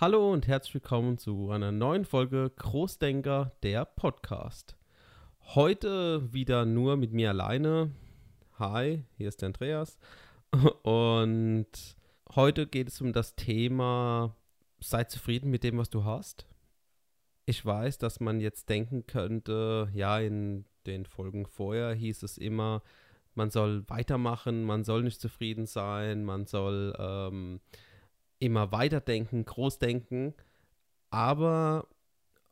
Hallo und herzlich willkommen zu einer neuen Folge Großdenker, der Podcast. Heute wieder nur mit mir alleine. Hi, hier ist der Andreas. Und heute geht es um das Thema, sei zufrieden mit dem, was du hast. Ich weiß, dass man jetzt denken könnte, ja, in den Folgen vorher hieß es immer, man soll weitermachen, man soll nicht zufrieden sein, man soll ähm, immer weiterdenken, großdenken. Aber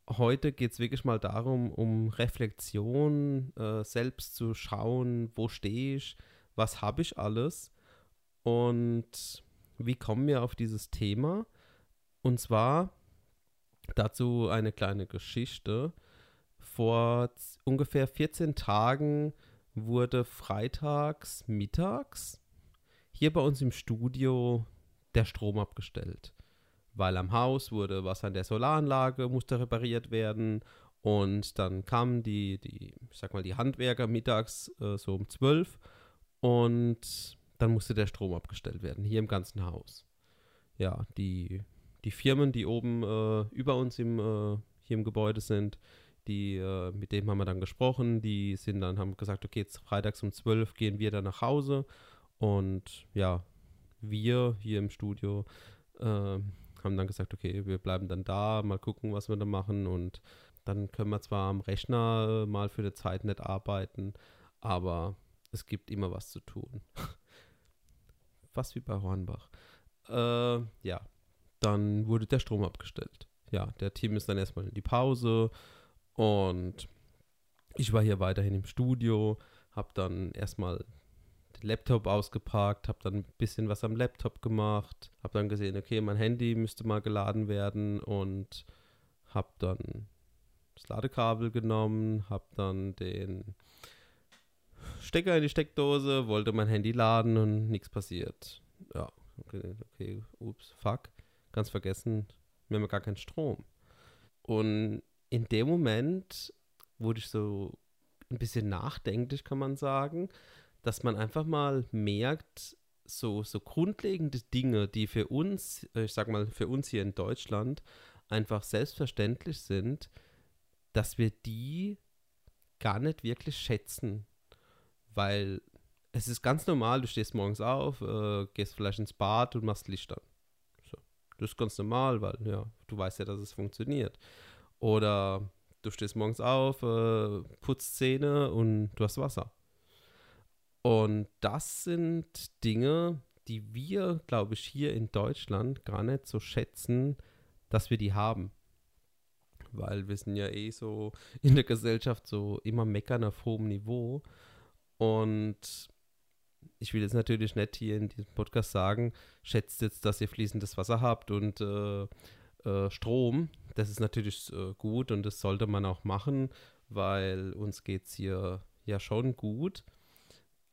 heute geht es wirklich mal darum, um Reflexion, äh, selbst zu schauen, wo stehe ich, was habe ich alles und wie kommen wir auf dieses Thema. Und zwar dazu eine kleine Geschichte. Vor ungefähr 14 Tagen wurde freitags mittags hier bei uns im Studio der Strom abgestellt. Weil am Haus wurde was an der Solaranlage, musste repariert werden. Und dann kamen die, die, ich sag mal, die Handwerker mittags äh, so um 12 und dann musste der Strom abgestellt werden, hier im ganzen Haus. Ja, die, die Firmen, die oben äh, über uns im, äh, hier im Gebäude sind, die, äh, mit denen haben wir dann gesprochen, die sind dann, haben gesagt, okay, jetzt freitags um 12 gehen wir dann nach Hause und ja, wir hier im Studio äh, haben dann gesagt, okay, wir bleiben dann da, mal gucken, was wir da machen und dann können wir zwar am Rechner mal für eine Zeit nicht arbeiten, aber es gibt immer was zu tun. Fast wie bei Hornbach. Äh, ja, dann wurde der Strom abgestellt. Ja, der Team ist dann erstmal in die Pause und ich war hier weiterhin im Studio, habe dann erstmal Laptop ausgepackt, habe dann ein bisschen was am Laptop gemacht, habe dann gesehen, okay, mein Handy müsste mal geladen werden und habe dann das Ladekabel genommen, habe dann den Stecker in die Steckdose, wollte mein Handy laden und nichts passiert. Ja, okay, okay, ups, fuck, ganz vergessen, wir haben gar keinen Strom. Und in dem Moment wurde ich so ein bisschen nachdenklich, kann man sagen, dass man einfach mal merkt, so, so grundlegende Dinge, die für uns, äh, ich sag mal, für uns hier in Deutschland einfach selbstverständlich sind, dass wir die gar nicht wirklich schätzen. Weil es ist ganz normal, du stehst morgens auf, äh, gehst vielleicht ins Bad und machst Licht an. So. Das ist ganz normal, weil ja, du weißt ja, dass es funktioniert. Oder du stehst morgens auf, äh, putzt Zähne und du hast Wasser. Und das sind Dinge, die wir, glaube ich, hier in Deutschland gar nicht so schätzen, dass wir die haben. Weil wir sind ja eh so in der Gesellschaft so immer meckern auf hohem Niveau. Und ich will jetzt natürlich nicht hier in diesem Podcast sagen, schätzt jetzt, dass ihr fließendes Wasser habt und äh, äh, Strom. Das ist natürlich äh, gut und das sollte man auch machen, weil uns geht es hier ja schon gut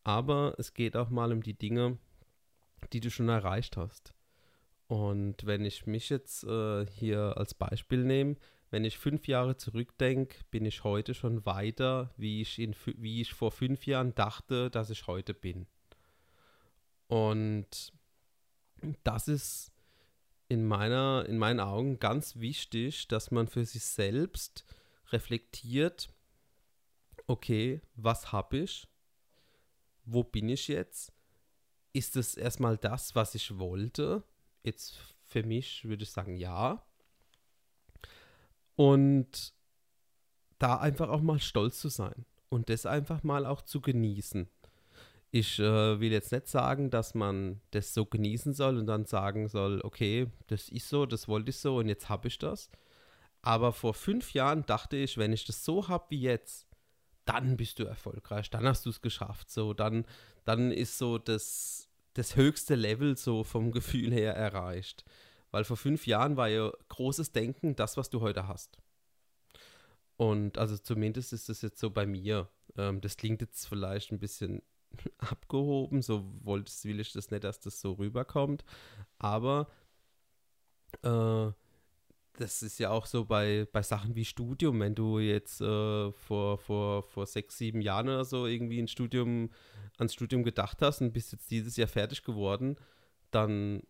aber es geht auch mal um die Dinge, die du schon erreicht hast. Und wenn ich mich jetzt äh, hier als Beispiel nehme, wenn ich fünf Jahre zurückdenke, bin ich heute schon weiter, wie ich, in, wie ich vor fünf Jahren dachte, dass ich heute bin. Und das ist in, meiner, in meinen Augen ganz wichtig, dass man für sich selbst reflektiert, okay, was habe ich? Wo bin ich jetzt? Ist es erstmal das, was ich wollte? Jetzt für mich würde ich sagen, ja. Und da einfach auch mal stolz zu sein und das einfach mal auch zu genießen. Ich äh, will jetzt nicht sagen, dass man das so genießen soll und dann sagen soll, okay, das ist so, das wollte ich so und jetzt habe ich das. Aber vor fünf Jahren dachte ich, wenn ich das so habe wie jetzt, dann bist du erfolgreich, dann hast du es geschafft. So, dann, dann ist so das, das höchste Level so vom Gefühl her erreicht. Weil vor fünf Jahren war ja großes Denken das, was du heute hast. Und also zumindest ist das jetzt so bei mir. Ähm, das klingt jetzt vielleicht ein bisschen abgehoben, so wolltest, will ich das nicht, dass das so rüberkommt. Aber äh, das ist ja auch so bei, bei Sachen wie Studium, wenn du jetzt äh, vor, vor, vor sechs, sieben Jahren oder so irgendwie ein Studium, ans Studium gedacht hast und bist jetzt dieses Jahr fertig geworden, dann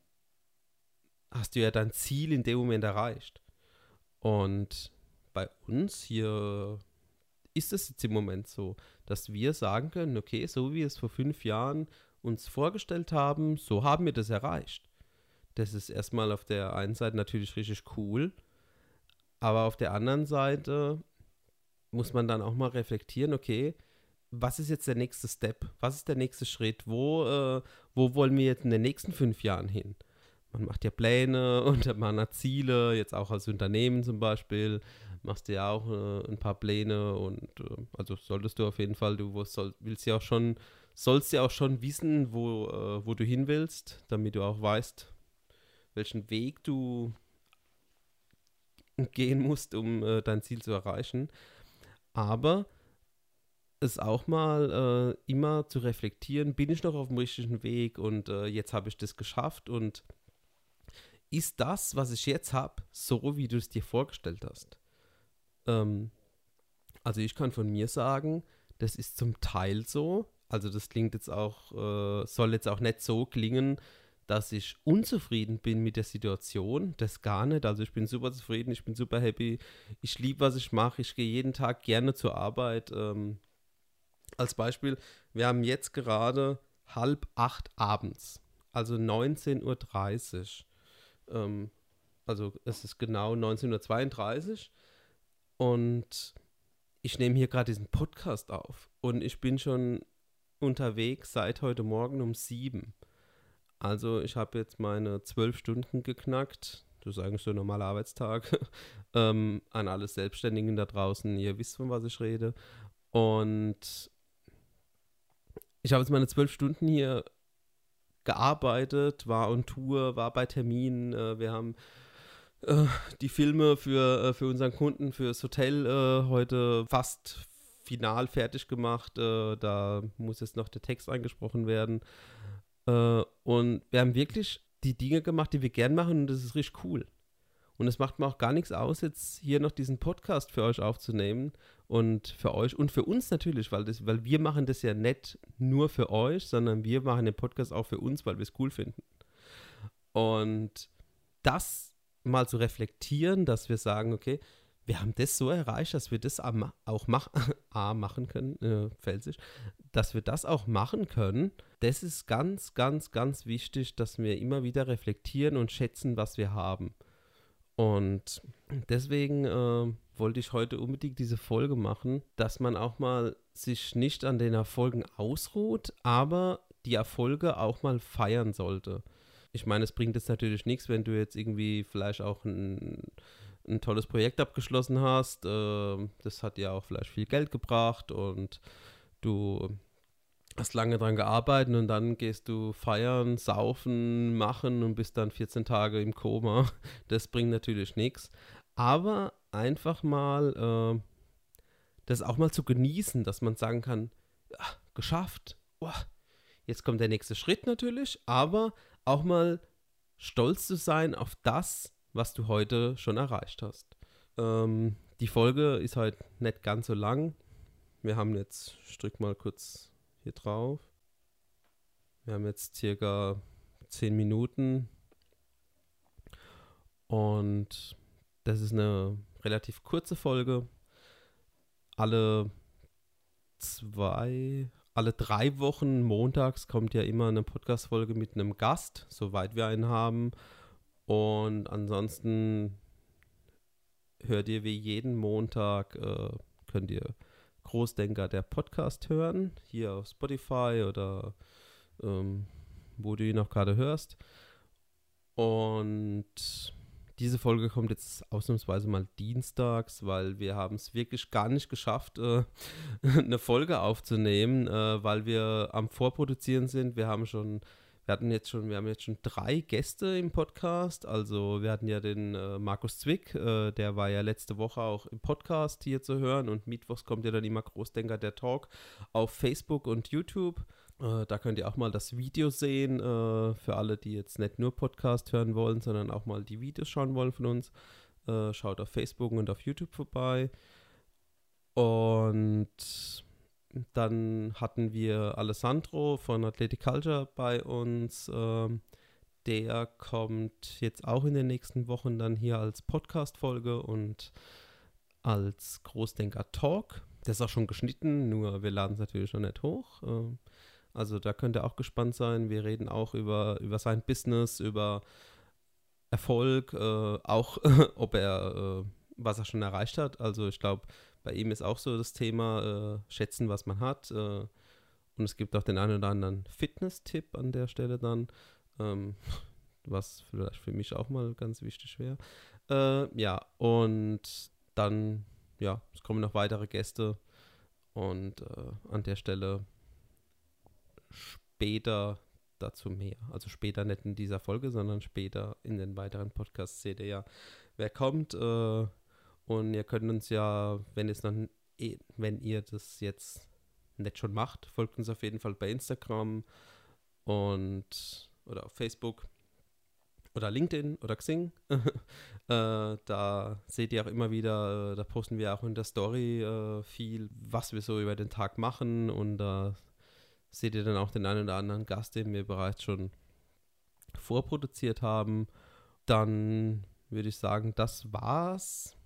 hast du ja dein Ziel in dem Moment erreicht. Und bei uns hier ist es jetzt im Moment so, dass wir sagen können, okay, so wie wir es vor fünf Jahren uns vorgestellt haben, so haben wir das erreicht. Das ist erstmal auf der einen Seite natürlich richtig cool, aber auf der anderen Seite muss man dann auch mal reflektieren, okay, was ist jetzt der nächste Step? Was ist der nächste Schritt? Wo, äh, wo wollen wir jetzt in den nächsten fünf Jahren hin? Man macht ja Pläne und man hat Ziele, jetzt auch als Unternehmen zum Beispiel, machst du ja auch äh, ein paar Pläne und äh, also solltest du auf jeden Fall, du soll, willst ja auch schon, sollst ja auch schon wissen, wo, äh, wo du hin willst, damit du auch weißt, welchen Weg du gehen musst, um äh, dein Ziel zu erreichen. Aber es auch mal äh, immer zu reflektieren, bin ich noch auf dem richtigen Weg und äh, jetzt habe ich das geschafft und ist das, was ich jetzt habe, so, wie du es dir vorgestellt hast? Ähm, also ich kann von mir sagen, das ist zum Teil so. Also das klingt jetzt auch, äh, soll jetzt auch nicht so klingen, dass ich unzufrieden bin mit der Situation. Das gar nicht. Also ich bin super zufrieden, ich bin super happy. Ich liebe, was ich mache. Ich gehe jeden Tag gerne zur Arbeit. Ähm, als Beispiel, wir haben jetzt gerade halb acht abends, also 19.30 Uhr. Ähm, also es ist genau 19.32 Uhr und ich nehme hier gerade diesen Podcast auf und ich bin schon unterwegs seit heute Morgen um sieben. Also ich habe jetzt meine zwölf Stunden geknackt. Das ist eigentlich so ein normaler Arbeitstag. ähm, an alle Selbstständigen da draußen, ihr wisst, von was ich rede. Und ich habe jetzt meine zwölf Stunden hier gearbeitet, war on Tour, war bei Terminen. Äh, wir haben äh, die Filme für, äh, für unseren Kunden, fürs Hotel äh, heute fast final fertig gemacht. Äh, da muss jetzt noch der Text eingesprochen werden. Äh, und wir haben wirklich die Dinge gemacht, die wir gern machen und das ist richtig cool. Und es macht mir auch gar nichts aus, jetzt hier noch diesen Podcast für euch aufzunehmen und für euch und für uns natürlich, weil, das, weil wir machen das ja nicht nur für euch, sondern wir machen den Podcast auch für uns, weil wir es cool finden. Und das mal zu reflektieren, dass wir sagen, okay, wir haben das so erreicht, dass wir das auch mach, A, machen können, äh, Felsig, dass wir das auch machen können, das ist ganz, ganz, ganz wichtig, dass wir immer wieder reflektieren und schätzen, was wir haben. Und deswegen äh, wollte ich heute unbedingt diese Folge machen, dass man auch mal sich nicht an den Erfolgen ausruht, aber die Erfolge auch mal feiern sollte. Ich meine, es bringt jetzt natürlich nichts, wenn du jetzt irgendwie vielleicht auch ein ein tolles Projekt abgeschlossen hast. Äh, das hat dir auch vielleicht viel Geld gebracht und du hast lange dran gearbeitet und dann gehst du feiern, saufen, machen und bist dann 14 Tage im Koma. Das bringt natürlich nichts. Aber einfach mal äh, das auch mal zu genießen, dass man sagen kann, ja, geschafft. Oh, jetzt kommt der nächste Schritt natürlich, aber auch mal stolz zu sein auf das, was du heute schon erreicht hast. Ähm, die Folge ist halt nicht ganz so lang. Wir haben jetzt, ich drück mal kurz hier drauf. Wir haben jetzt circa 10 Minuten. Und das ist eine relativ kurze Folge. Alle zwei, alle drei Wochen montags kommt ja immer eine Podcast-Folge mit einem Gast, soweit wir einen haben. Und ansonsten hört ihr wie jeden Montag, äh, könnt ihr Großdenker der Podcast hören, hier auf Spotify oder ähm, wo du ihn auch gerade hörst. Und diese Folge kommt jetzt ausnahmsweise mal dienstags, weil wir haben es wirklich gar nicht geschafft, äh, eine Folge aufzunehmen, äh, weil wir am Vorproduzieren sind. Wir haben schon wir hatten jetzt schon, wir haben jetzt schon drei Gäste im Podcast. Also wir hatten ja den äh, Markus Zwick, äh, der war ja letzte Woche auch im Podcast hier zu hören und mittwochs kommt ja dann immer Großdenker der Talk auf Facebook und YouTube. Äh, da könnt ihr auch mal das Video sehen äh, für alle, die jetzt nicht nur Podcast hören wollen, sondern auch mal die Videos schauen wollen von uns. Äh, schaut auf Facebook und auf YouTube vorbei. Und dann hatten wir Alessandro von Athletic Culture bei uns. Ähm, der kommt jetzt auch in den nächsten Wochen dann hier als Podcast-Folge und als Großdenker-Talk. Der ist auch schon geschnitten, nur wir laden es natürlich noch nicht hoch. Ähm, also da könnt ihr auch gespannt sein. Wir reden auch über, über sein Business, über Erfolg, äh, auch ob er, äh, was er schon erreicht hat. Also ich glaube, bei ihm ist auch so das Thema äh, schätzen, was man hat. Äh, und es gibt auch den einen oder anderen Fitness-Tipp an der Stelle dann, ähm, was vielleicht für mich auch mal ganz wichtig wäre. Äh, ja, und dann, ja, es kommen noch weitere Gäste und äh, an der Stelle später dazu mehr. Also später nicht in dieser Folge, sondern später in den weiteren Podcasts seht ihr ja, wer kommt. Äh, und ihr könnt uns ja, wenn dann, eh, wenn ihr das jetzt nicht schon macht, folgt uns auf jeden Fall bei Instagram und oder auf Facebook oder LinkedIn oder Xing. äh, da seht ihr auch immer wieder, äh, da posten wir auch in der Story äh, viel, was wir so über den Tag machen und da seht ihr dann auch den einen oder anderen Gast, den wir bereits schon vorproduziert haben. Dann würde ich sagen, das war's.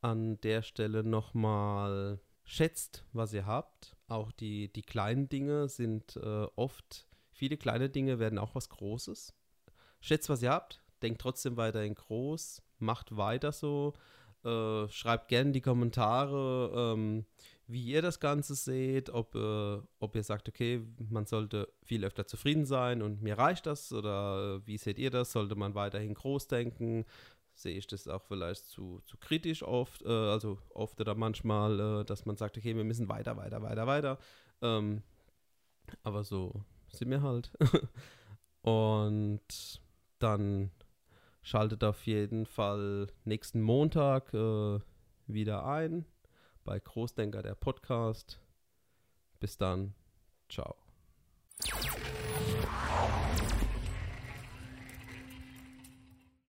An der Stelle nochmal schätzt, was ihr habt. Auch die, die kleinen Dinge sind äh, oft, viele kleine Dinge werden auch was Großes. Schätzt, was ihr habt, denkt trotzdem weiterhin groß, macht weiter so, äh, schreibt gerne in die Kommentare, ähm, wie ihr das Ganze seht, ob, äh, ob ihr sagt, okay, man sollte viel öfter zufrieden sein und mir reicht das oder äh, wie seht ihr das? Sollte man weiterhin groß denken? Sehe ich das auch vielleicht zu, zu kritisch oft, äh, also oft oder manchmal, äh, dass man sagt, okay, wir müssen weiter, weiter, weiter, weiter. Ähm, aber so sind wir halt. und dann schaltet auf jeden Fall nächsten Montag äh, wieder ein bei Großdenker der Podcast. Bis dann. Ciao.